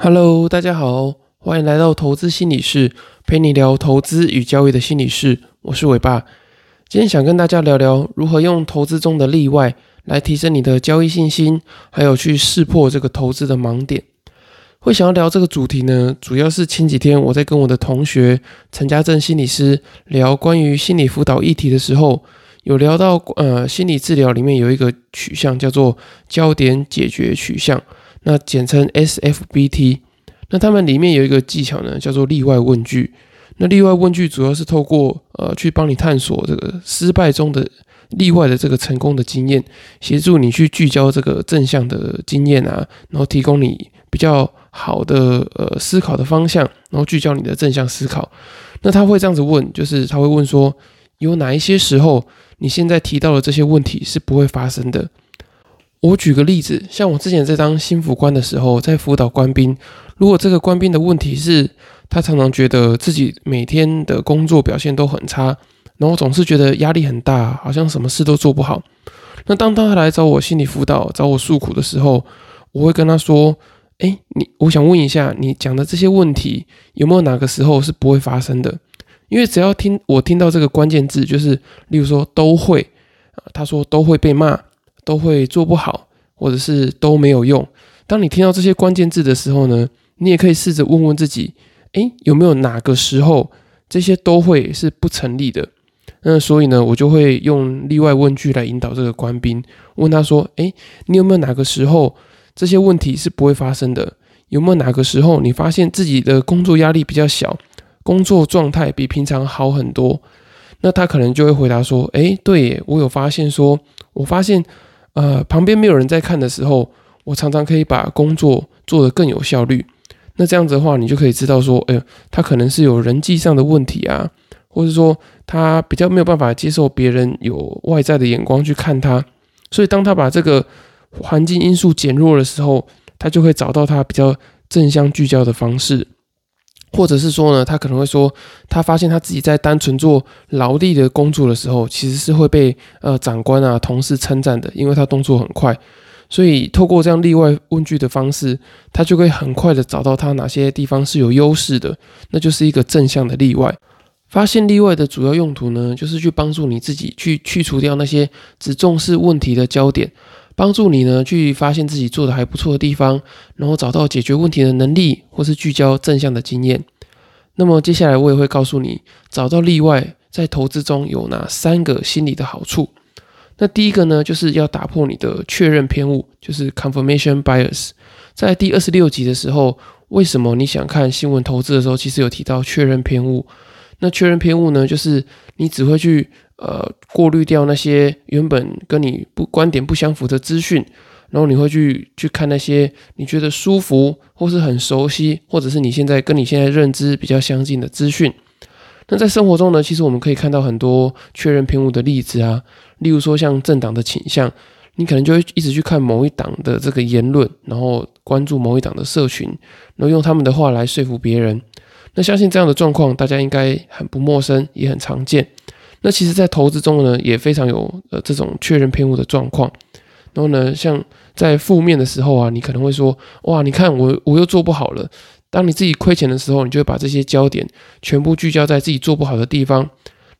Hello，大家好，欢迎来到投资心理室，陪你聊投资与交易的心理室。我是伟爸，今天想跟大家聊聊如何用投资中的例外来提升你的交易信心，还有去识破这个投资的盲点。会想要聊这个主题呢，主要是前几天我在跟我的同学陈家正心理师聊关于心理辅导议题的时候，有聊到呃心理治疗里面有一个取向叫做焦点解决取向。那简称 SFBT，那他们里面有一个技巧呢，叫做例外问句。那例外问句主要是透过呃去帮你探索这个失败中的例外的这个成功的经验，协助你去聚焦这个正向的经验啊，然后提供你比较好的呃思考的方向，然后聚焦你的正向思考。那他会这样子问，就是他会问说，有哪一些时候你现在提到的这些问题是不会发生的？我举个例子，像我之前在当新辅官的时候，在辅导官兵，如果这个官兵的问题是，他常常觉得自己每天的工作表现都很差，然后总是觉得压力很大，好像什么事都做不好。那当他来找我心理辅导、找我诉苦的时候，我会跟他说：“哎，你，我想问一下，你讲的这些问题有没有哪个时候是不会发生的？因为只要听我听到这个关键字，就是例如说都会啊，他说都会被骂。”都会做不好，或者是都没有用。当你听到这些关键字的时候呢，你也可以试着问问自己：诶，有没有哪个时候这些都会是不成立的？那所以呢，我就会用例外问句来引导这个官兵，问他说：诶，你有没有哪个时候这些问题是不会发生的？有没有哪个时候你发现自己的工作压力比较小，工作状态比平常好很多？那他可能就会回答说：诶，对我有发现，说我发现。呃，旁边没有人在看的时候，我常常可以把工作做得更有效率。那这样子的话，你就可以知道说，哎，他可能是有人际上的问题啊，或者说他比较没有办法接受别人有外在的眼光去看他。所以，当他把这个环境因素减弱的时候，他就会找到他比较正向聚焦的方式。或者是说呢，他可能会说，他发现他自己在单纯做劳力的工作的时候，其实是会被呃长官啊、同事称赞的，因为他动作很快。所以透过这样例外问句的方式，他就可以很快的找到他哪些地方是有优势的，那就是一个正向的例外。发现例外的主要用途呢，就是去帮助你自己去去除掉那些只重视问题的焦点。帮助你呢去发现自己做的还不错的地方，然后找到解决问题的能力，或是聚焦正向的经验。那么接下来我也会告诉你，找到例外在投资中有哪三个心理的好处。那第一个呢，就是要打破你的确认偏误，就是 confirmation bias。在第二十六集的时候，为什么你想看新闻投资的时候，其实有提到确认偏误。那确认偏误呢，就是你只会去。呃，过滤掉那些原本跟你不观点不相符的资讯，然后你会去去看那些你觉得舒服或是很熟悉，或者是你现在跟你现在认知比较相近的资讯。那在生活中呢，其实我们可以看到很多确认偏误的例子啊，例如说像政党的倾向，你可能就会一直去看某一党的这个言论，然后关注某一党的社群，然后用他们的话来说服别人。那相信这样的状况，大家应该很不陌生，也很常见。那其实，在投资中呢，也非常有呃这种确认偏误的状况。然后呢，像在负面的时候啊，你可能会说：“哇，你看我我又做不好了。”当你自己亏钱的时候，你就会把这些焦点全部聚焦在自己做不好的地方。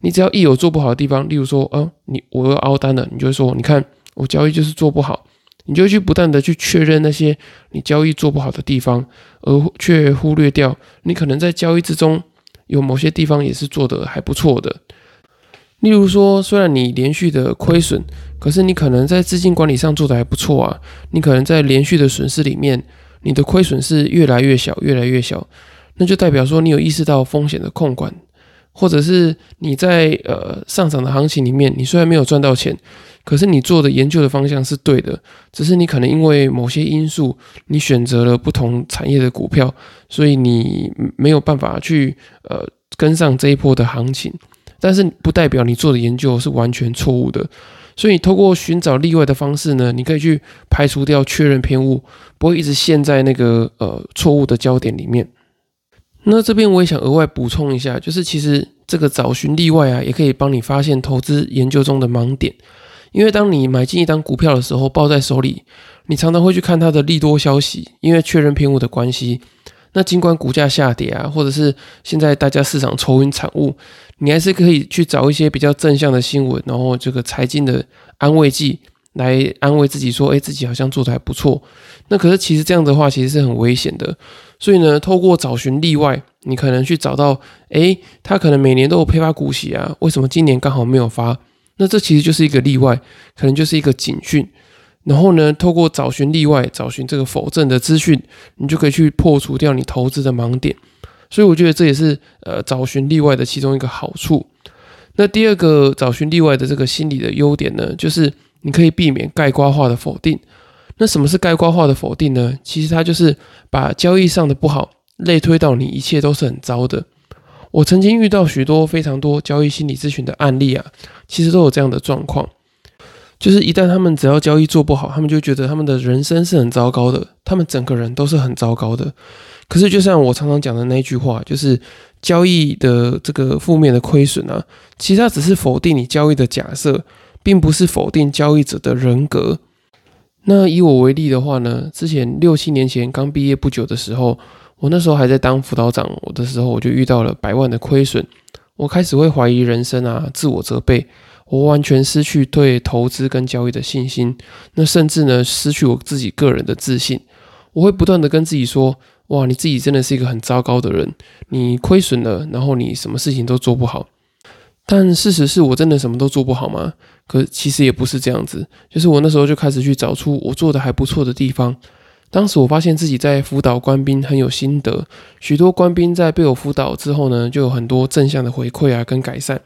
你只要一有做不好的地方，例如说，哦，你我又凹单了，你就会说：“你看我交易就是做不好。”你就去不断的去确认那些你交易做不好的地方，而却忽略掉你可能在交易之中有某些地方也是做的还不错的。例如说，虽然你连续的亏损，可是你可能在资金管理上做的还不错啊。你可能在连续的损失里面，你的亏损是越来越小，越来越小，那就代表说你有意识到风险的控管，或者是你在呃上涨的行情里面，你虽然没有赚到钱，可是你做的研究的方向是对的，只是你可能因为某些因素，你选择了不同产业的股票，所以你没有办法去呃跟上这一波的行情。但是不代表你做的研究是完全错误的，所以你透过寻找例外的方式呢，你可以去排除掉确认偏误，不会一直陷在那个呃错误的焦点里面。那这边我也想额外补充一下，就是其实这个找寻例外啊，也可以帮你发现投资研究中的盲点。因为当你买进一张股票的时候，抱在手里，你常常会去看它的利多消息，因为确认偏误的关系。那尽管股价下跌啊，或者是现在大家市场愁云惨雾，你还是可以去找一些比较正向的新闻，然后这个财经的安慰剂来安慰自己，说，哎，自己好像做的还不错。那可是其实这样的话，其实是很危险的。所以呢，透过找寻例外，你可能去找到，哎，他可能每年都有配发股息啊，为什么今年刚好没有发？那这其实就是一个例外，可能就是一个警讯。然后呢，透过找寻例外，找寻这个否证的资讯，你就可以去破除掉你投资的盲点。所以我觉得这也是呃找寻例外的其中一个好处。那第二个找寻例外的这个心理的优点呢，就是你可以避免概括化的否定。那什么是概括化的否定呢？其实它就是把交易上的不好类推到你一切都是很糟的。我曾经遇到许多非常多交易心理咨询的案例啊，其实都有这样的状况，就是一旦他们只要交易做不好，他们就觉得他们的人生是很糟糕的，他们整个人都是很糟糕的。可是就像我常常讲的那句话，就是交易的这个负面的亏损啊，其实它只是否定你交易的假设，并不是否定交易者的人格。那以我为例的话呢，之前六七年前刚毕业不久的时候，我那时候还在当辅导长我的时候，我就遇到了百万的亏损，我开始会怀疑人生啊，自我责备，我完全失去对投资跟交易的信心，那甚至呢失去我自己个人的自信，我会不断的跟自己说，哇，你自己真的是一个很糟糕的人，你亏损了，然后你什么事情都做不好。但事实是我真的什么都做不好吗？可其实也不是这样子，就是我那时候就开始去找出我做的还不错的地方。当时我发现自己在辅导官兵很有心得，许多官兵在被我辅导之后呢，就有很多正向的回馈啊跟改善。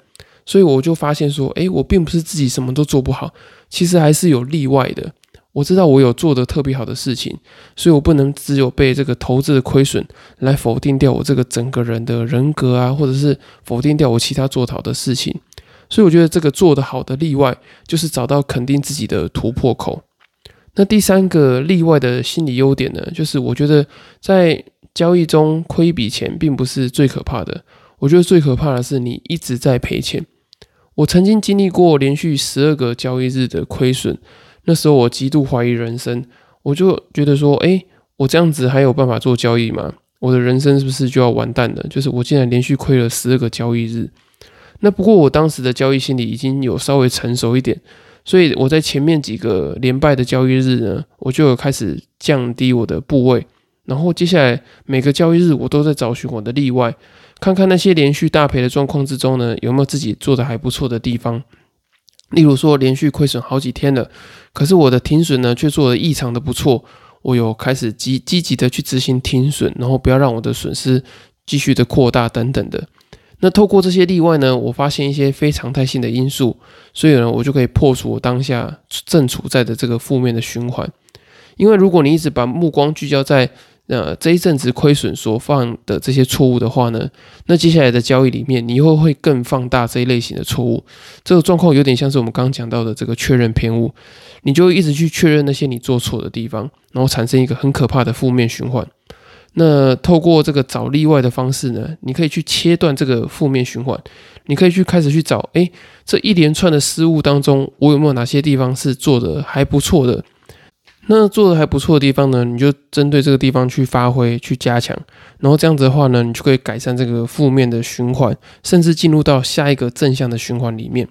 所以我就发现说，诶，我并不是自己什么都做不好，其实还是有例外的。我知道我有做的特别好的事情，所以我不能只有被这个投资的亏损来否定掉我这个整个人的人格啊，或者是否定掉我其他做好的事情。所以我觉得这个做得好的例外，就是找到肯定自己的突破口。那第三个例外的心理优点呢，就是我觉得在交易中亏一笔钱并不是最可怕的，我觉得最可怕的是你一直在赔钱。我曾经经历过连续十二个交易日的亏损。那时候我极度怀疑人生，我就觉得说，哎，我这样子还有办法做交易吗？我的人生是不是就要完蛋了？就是我竟然连续亏了十二个交易日。那不过我当时的交易心理已经有稍微成熟一点，所以我在前面几个连败的交易日呢，我就有开始降低我的部位，然后接下来每个交易日我都在找寻我的例外，看看那些连续大赔的状况之中呢，有没有自己做的还不错的地方。例如说，连续亏损好几天了，可是我的停损呢却做得异常的不错。我有开始积积极的去执行停损，然后不要让我的损失继续的扩大等等的。那透过这些例外呢，我发现一些非常态性的因素，所以呢，我就可以破除我当下正处在的这个负面的循环。因为如果你一直把目光聚焦在呃，这一阵子亏损所犯的这些错误的话呢，那接下来的交易里面，你又会更放大这一类型的错误。这个状况有点像是我们刚刚讲到的这个确认偏误，你就一直去确认那些你做错的地方，然后产生一个很可怕的负面循环。那透过这个找例外的方式呢，你可以去切断这个负面循环，你可以去开始去找，哎，这一连串的失误当中，我有没有哪些地方是做的还不错的？那做的还不错的地方呢，你就针对这个地方去发挥、去加强，然后这样子的话呢，你就可以改善这个负面的循环，甚至进入到下一个正向的循环里面。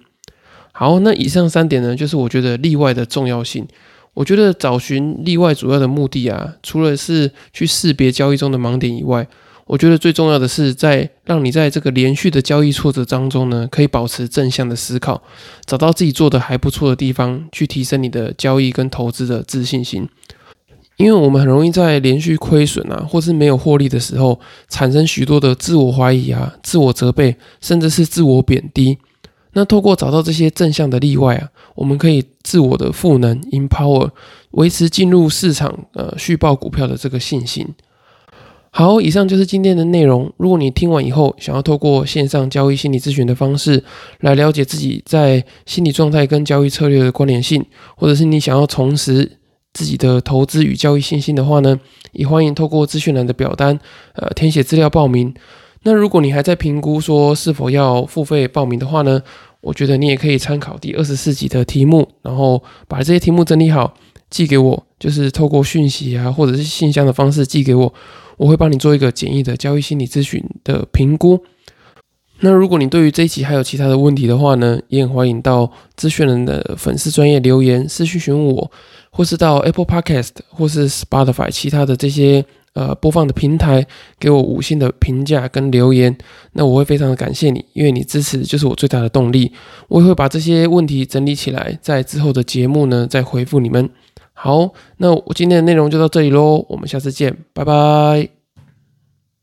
好，那以上三点呢，就是我觉得例外的重要性。我觉得找寻例外主要的目的啊，除了是去识别交易中的盲点以外，我觉得最重要的是，在让你在这个连续的交易挫折当中呢，可以保持正向的思考，找到自己做的还不错的地方，去提升你的交易跟投资的自信心。因为我们很容易在连续亏损啊，或是没有获利的时候，产生许多的自我怀疑啊、自我责备，甚至是自我贬低。那透过找到这些正向的例外啊，我们可以自我的赋能 （empower），维持进入市场呃续报股票的这个信心。好，以上就是今天的内容。如果你听完以后，想要透过线上交易心理咨询的方式来了解自己在心理状态跟交易策略的关联性，或者是你想要重拾自己的投资与交易信心的话呢，也欢迎透过资讯栏的表单，呃，填写资料报名。那如果你还在评估说是否要付费报名的话呢，我觉得你也可以参考第二十四集的题目，然后把这些题目整理好，寄给我，就是透过讯息啊，或者是信箱的方式寄给我，我会帮你做一个简易的交易心理咨询的评估。那如果你对于这一集还有其他的问题的话呢，也很欢迎到资讯人的粉丝专业留言私讯询问我，或是到 Apple Podcast 或是 Spotify 其他的这些呃播放的平台给我五星的评价跟留言，那我会非常的感谢你，因为你支持就是我最大的动力。我也会把这些问题整理起来，在之后的节目呢再回复你们。好，那我今天的内容就到这里喽，我们下次见，拜拜。